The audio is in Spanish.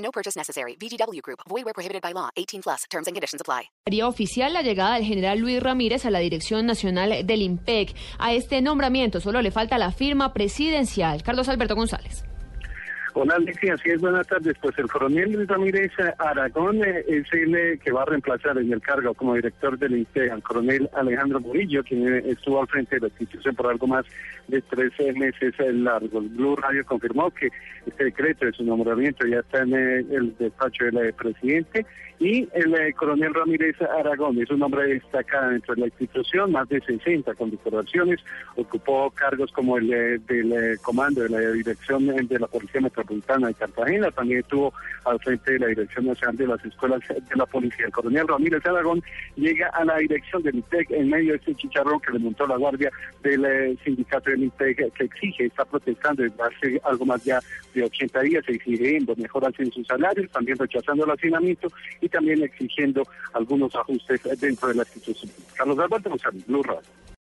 No purchase necessary. VGW Group. Void where prohibited by law. 18 plus. Terms and conditions apply. Haría oficial la llegada del general Luis Ramírez a la dirección nacional del IMPEC. A este nombramiento solo le falta la firma presidencial. Carlos Alberto González. Hola Alexia, así es, buenas tardes. Pues el coronel Ramírez Aragón eh, es el eh, que va a reemplazar en el cargo como director del INTE al coronel Alejandro Murillo, quien eh, estuvo al frente de la institución por algo más de tres meses largo. El Blue Radio confirmó que este decreto de su nombramiento ya está en el despacho del presidente y el coronel Ramírez Aragón es un hombre destacado dentro de la institución, más de 60 condecoraciones, ocupó cargos como el del comando de la dirección de la Policía Metropolitana Metropolitana de Cartagena, también estuvo al frente de la Dirección Nacional de las Escuelas de la Policía. El coronel Ramírez Aragón llega a la dirección del INTEC en medio de este chicharrón que le montó la guardia del eh, sindicato del INTEC que exige, está protestando desde hace algo más ya de 80 días, exigiendo mejoras en sus salarios, también rechazando el hacinamiento y también exigiendo algunos ajustes dentro de la institución. Carlos Alberto González, Blue Radio.